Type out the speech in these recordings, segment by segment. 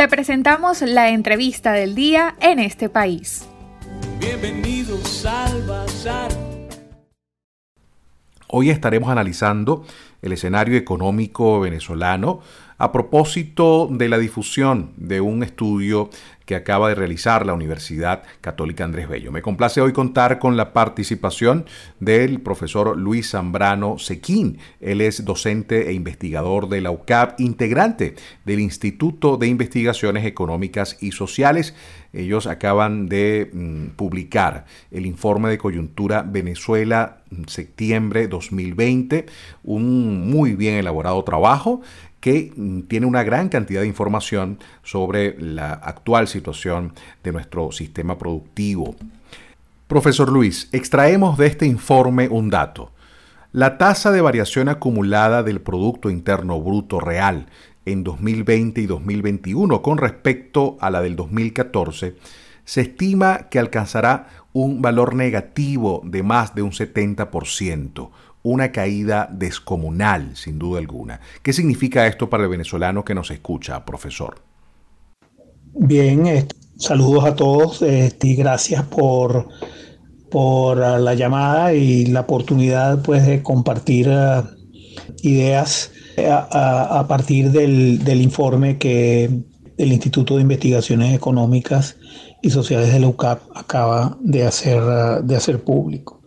Te presentamos la entrevista del día en este país. Bienvenidos al Bazar. Hoy estaremos analizando el escenario económico venezolano a propósito de la difusión de un estudio que acaba de realizar la Universidad Católica Andrés Bello. Me complace hoy contar con la participación del profesor Luis Zambrano Sequín. Él es docente e investigador de la UCAP, integrante del Instituto de Investigaciones Económicas y Sociales. Ellos acaban de mm, publicar el informe de coyuntura Venezuela septiembre 2020, un muy bien elaborado trabajo que mm, tiene una gran cantidad de información sobre la actual situación de nuestro sistema productivo. Profesor Luis, extraemos de este informe un dato. La tasa de variación acumulada del Producto Interno Bruto Real en 2020 y 2021 con respecto a la del 2014 se estima que alcanzará un valor negativo de más de un 70%, una caída descomunal, sin duda alguna. ¿Qué significa esto para el venezolano que nos escucha, profesor? Bien, eh, saludos a todos este, y gracias por, por la llamada y la oportunidad pues, de compartir uh, ideas eh, a, partir del, del, informe que el Instituto de Investigaciones Económicas y Sociales de la UCAP acaba de hacer, uh, de hacer público.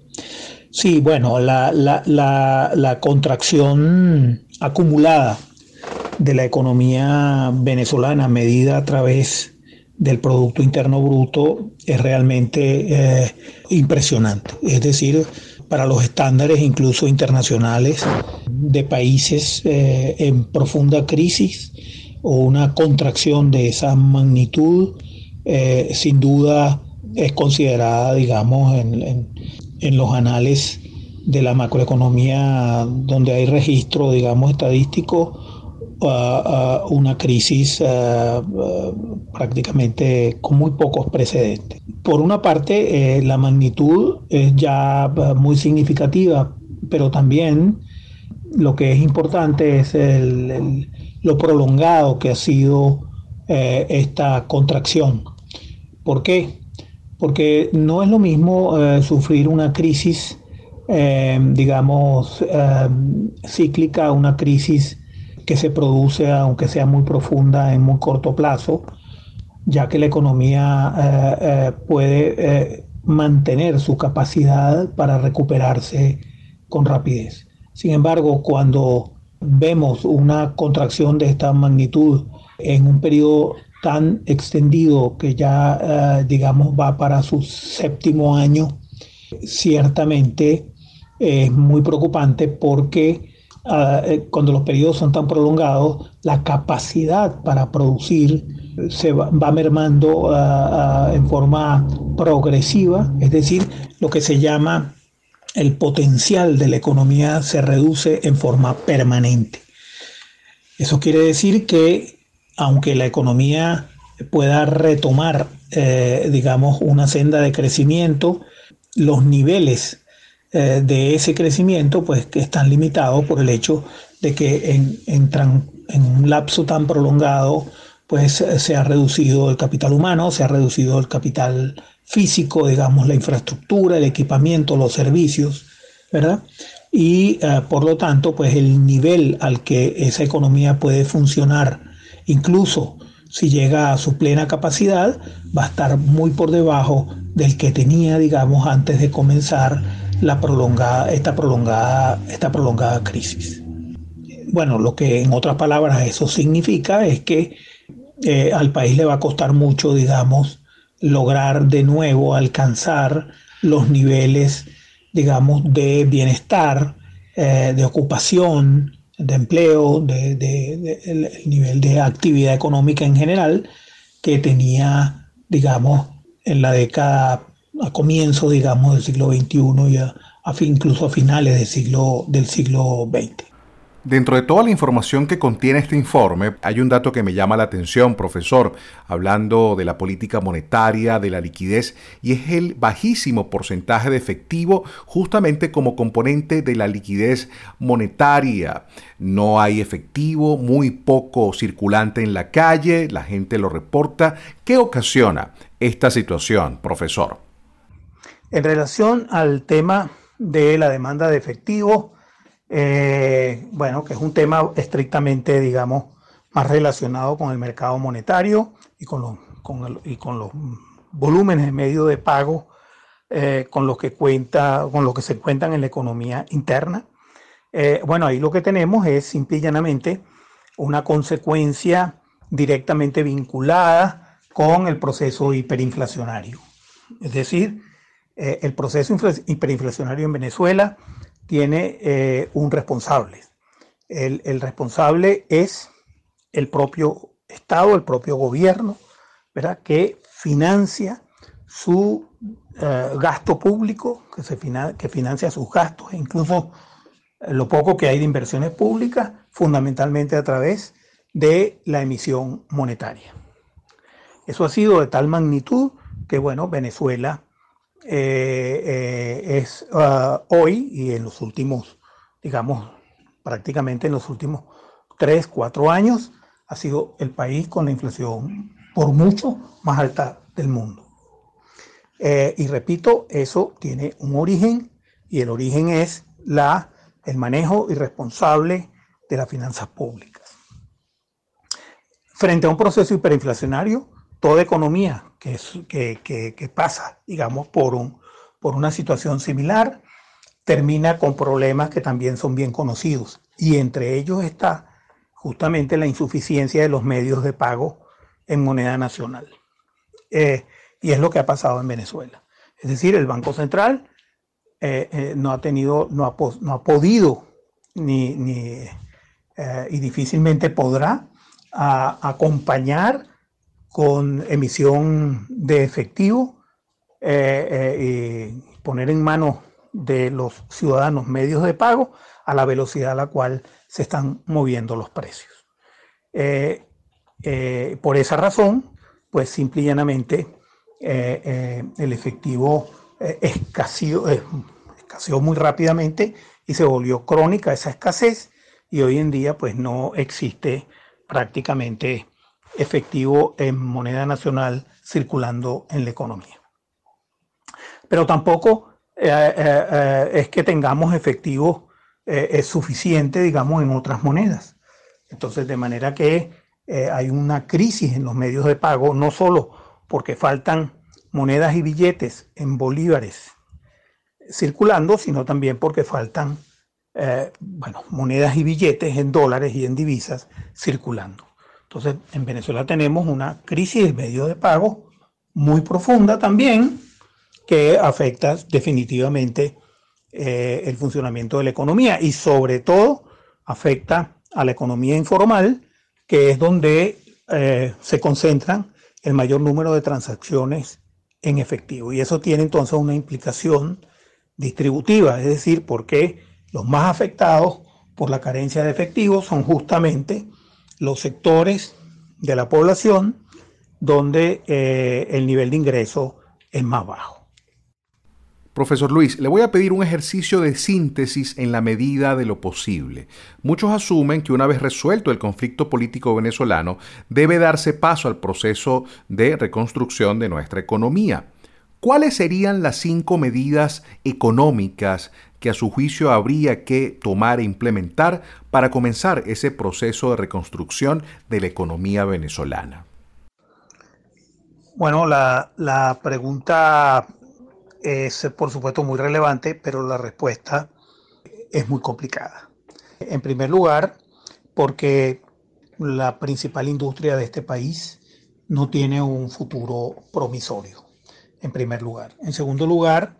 Sí, bueno, la, contracción acumulada de la economía venezolana medida a través del Producto Interno Bruto es realmente eh, impresionante. Es decir, para los estándares incluso internacionales de países eh, en profunda crisis o una contracción de esa magnitud, eh, sin duda es considerada, digamos, en los anales de la macroeconomía donde hay registro, digamos, estadístico, una crisis prácticamente con muy pocos precedentes. Por una parte, eh, la magnitud es ya muy significativa, pero también lo que es importante es lo prolongado que ha sido eh, esta contracción. ¿Por qué? Porque no es lo mismo eh, sufrir una crisis, eh, digamos, eh, cíclica, una crisis que se produce, aunque sea muy profunda, en muy corto plazo, ya que la economía puede mantener su capacidad para recuperarse con rapidez. Sin embargo, cuando vemos una contracción de esta magnitud en un periodo tan extendido que ya, eh, digamos, va para su séptimo año, ciertamente es muy preocupante porque ah, eh, cuando los periodos son tan prolongados, la capacidad para producir se va, mermando ah, en forma progresiva, es decir, lo que se llama el potencial de la economía se reduce en forma permanente. Eso quiere decir que aunque la economía pueda retomar, eh, digamos, una senda de crecimiento, los niveles eh, de ese crecimiento, pues que están limitados por el hecho de que en, un lapso tan prolongado, pues se ha reducido el capital humano, se ha reducido el capital físico, digamos, la infraestructura, el equipamiento, los servicios, ¿verdad? Y eh, por lo tanto, pues el nivel al que esa economía puede funcionar incluso si llega a su plena capacidad, va a estar muy por debajo del que tenía, digamos, antes de comenzar la prolongada, esta, prolongada, esta prolongada crisis. Bueno, lo que en otras palabras eso significa es que eh, al país le va a costar mucho, digamos, lograr de nuevo alcanzar los niveles, digamos, de bienestar, eh, de ocupación, de empleo, de, el, nivel de actividad económica en general que tenía, digamos, en la década, a comienzo, digamos, del siglo XXI y a, incluso a finales del siglo, del siglo XX. Dentro de toda la información que contiene este informe, hay un dato que me llama la atención, profesor, hablando de la política monetaria, de la liquidez, y es el bajísimo porcentaje de efectivo justamente como componente de la liquidez monetaria. No hay efectivo, muy poco circulante en la calle, la gente lo reporta. ¿Qué ocasiona esta situación, profesor? En relación al tema de la demanda de efectivo, eh, bueno, que es un tema estrictamente, digamos, más relacionado con el mercado monetario y con los, y con los volúmenes de medio de pago eh, con los que cuenta, con los que se cuentan en la economía interna. Eh, bueno, ahí lo que tenemos es simple y llanamente una consecuencia directamente vinculada con el proceso hiperinflacionario. Es decir, el proceso hiperinflacionario en Venezuela tiene eh, un responsable. El, responsable es el propio Estado, el propio gobierno, ¿verdad? que financia su eh, gasto público, que, se que financia sus gastos, e incluso lo poco que hay de inversiones públicas, fundamentalmente a través de la emisión monetaria. Eso ha sido de tal magnitud que, bueno, Venezuela eh, eh, es ah, hoy y en los últimos, digamos, prácticamente en los últimos tres, cuatro años, ha sido el país con la inflación por mucho más alta del mundo. Eh, y repito, eso tiene un origen y el origen es la, el manejo irresponsable de las finanzas públicas. Frente a un proceso hiperinflacionario, toda economía que, pasa, digamos, por, un, por una situación similar, termina con problemas que también son bien conocidos. Y entre ellos está justamente la insuficiencia de los medios de pago en moneda nacional. Eh, y es lo que ha pasado en Venezuela. Es decir, el Banco Central eh, eh, no ha tenido, no ha, no ha podido ni, ni y difícilmente podrá acompañar con emisión de efectivo eh, eh, y poner en manos de los ciudadanos medios de pago a la velocidad a la cual se están moviendo los precios. Eh, por esa razón, pues simple y llanamente el efectivo escaseó, escaseó muy rápidamente y se volvió crónica esa escasez y hoy en día pues no existe prácticamente efectivo en moneda nacional circulando en la economía. Pero tampoco eh, eh, eh, es que tengamos efectivo suficiente, digamos, en otras monedas. Entonces, de manera que hay una crisis en los medios de pago, no solo porque faltan monedas y billetes en bolívares circulando, sino también porque faltan bueno, monedas y billetes en dólares y en divisas circulando. Entonces, en Venezuela tenemos una crisis de medios de pago muy profunda también, que afecta definitivamente eh, el funcionamiento de la economía y sobre todo afecta a la economía informal, que es donde eh, se concentran el mayor número de transacciones en efectivo. Y eso tiene entonces una implicación distributiva, es decir, porque los más afectados por la carencia de efectivo son justamente los sectores de la población donde eh, el nivel de ingreso es más bajo. Profesor Luis, le voy a pedir un ejercicio de síntesis en la medida de lo posible. Muchos asumen que una vez resuelto el conflicto político venezolano, debe darse paso al proceso de reconstrucción de nuestra economía. ¿Cuáles serían las cinco medidas económicas que a su juicio habría que tomar e implementar para comenzar ese proceso de reconstrucción de la economía venezolana? Bueno, la, pregunta es por supuesto muy relevante, pero la respuesta es muy complicada. En primer lugar, porque la principal industria de este país no tiene un futuro promisorio, en primer lugar. En segundo lugar,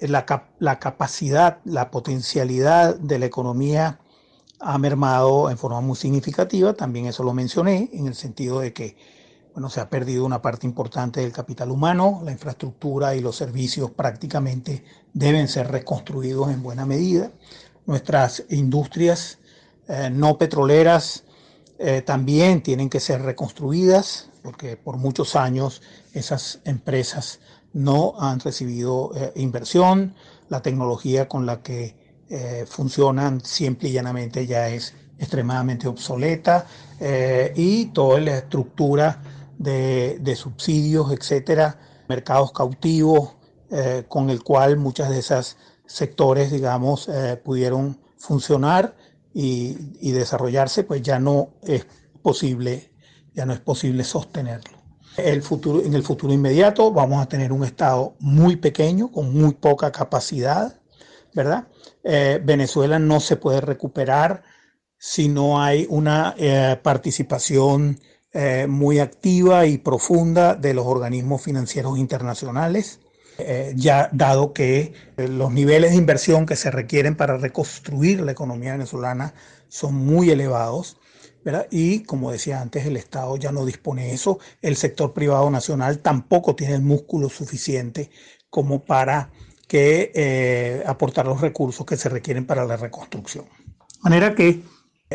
la, capacidad, la potencialidad de la economía ha mermado en forma muy significativa, también eso lo mencioné, en el sentido de que bueno, se ha perdido una parte importante del capital humano, la infraestructura y los servicios prácticamente deben ser reconstruidos en buena medida. Nuestras industrias no petroleras también tienen que ser reconstruidas porque por muchos años esas empresas no han recibido inversión, la tecnología con la que funcionan simple y llanamente ya es extremadamente obsoleta y toda la estructura de, subsidios, etcétera, mercados cautivos, eh, con el cual muchas de esas sectores, digamos, eh, pudieron funcionar y, desarrollarse, pues ya no es posible, ya no es posible sostenerlo. En el futuro inmediato vamos a tener un Estado muy pequeño, con muy poca capacidad, ¿verdad? Eh, Venezuela no se puede recuperar si no hay una participación muy activa y profunda de los organismos financieros internacionales. Eh, ya dado que eh, los niveles de inversión que se requieren para reconstruir la economía venezolana son muy elevados. Y como decía antes, el Estado ya no dispone de eso, el sector privado nacional tampoco tiene el músculo suficiente como para que eh, aportar los recursos que se requieren para la reconstrucción. De manera que,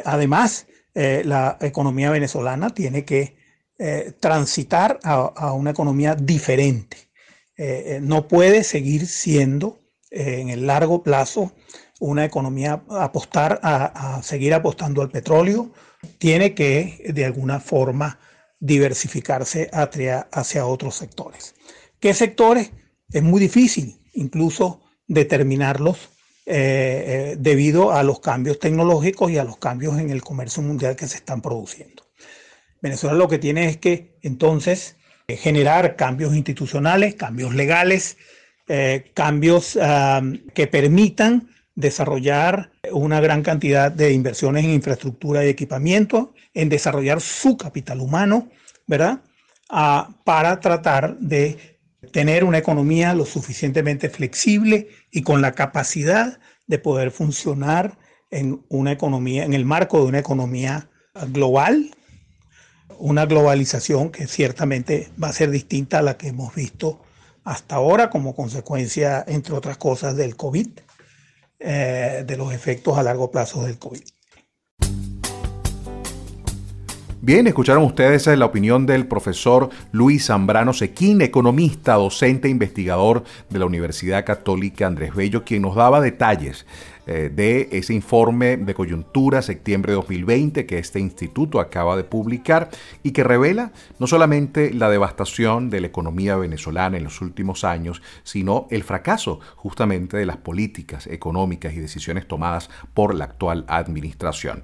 además, la economía venezolana tiene que transitar a una economía diferente. Eh, eh, no puede seguir siendo eh, en el largo plazo una economía apostar a, seguir apostando al petróleo, tiene que de alguna forma diversificarse hacia, hacia otros sectores. ¿Qué sectores? Es muy difícil incluso determinarlos debido a los cambios tecnológicos y a los cambios en el comercio mundial que se están produciendo. Venezuela lo que tiene es que entonces generar cambios institucionales, cambios legales, eh, cambios que permitan desarrollar una gran cantidad de inversiones en infraestructura y equipamiento, en desarrollar su capital humano, ¿verdad? Ah, para tratar de tener una economía lo suficientemente flexible y con la capacidad de poder funcionar en una economía, en el marco de una economía global una globalización que ciertamente va a ser distinta a la que hemos visto hasta ahora como consecuencia, entre otras cosas, del COVID, eh, de los efectos a largo plazo del COVID. Bien, escucharon ustedes la opinión del profesor Luis Zambrano Sequín, economista, docente e investigador de la Universidad Católica Andrés Bello, quien nos daba detalles eh, de ese informe de coyuntura septiembre de 2020 que este instituto acaba de publicar y que revela no solamente la devastación de la economía venezolana en los últimos años, sino el fracaso justamente de las políticas económicas y decisiones tomadas por la actual administración.